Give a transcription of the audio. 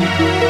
Música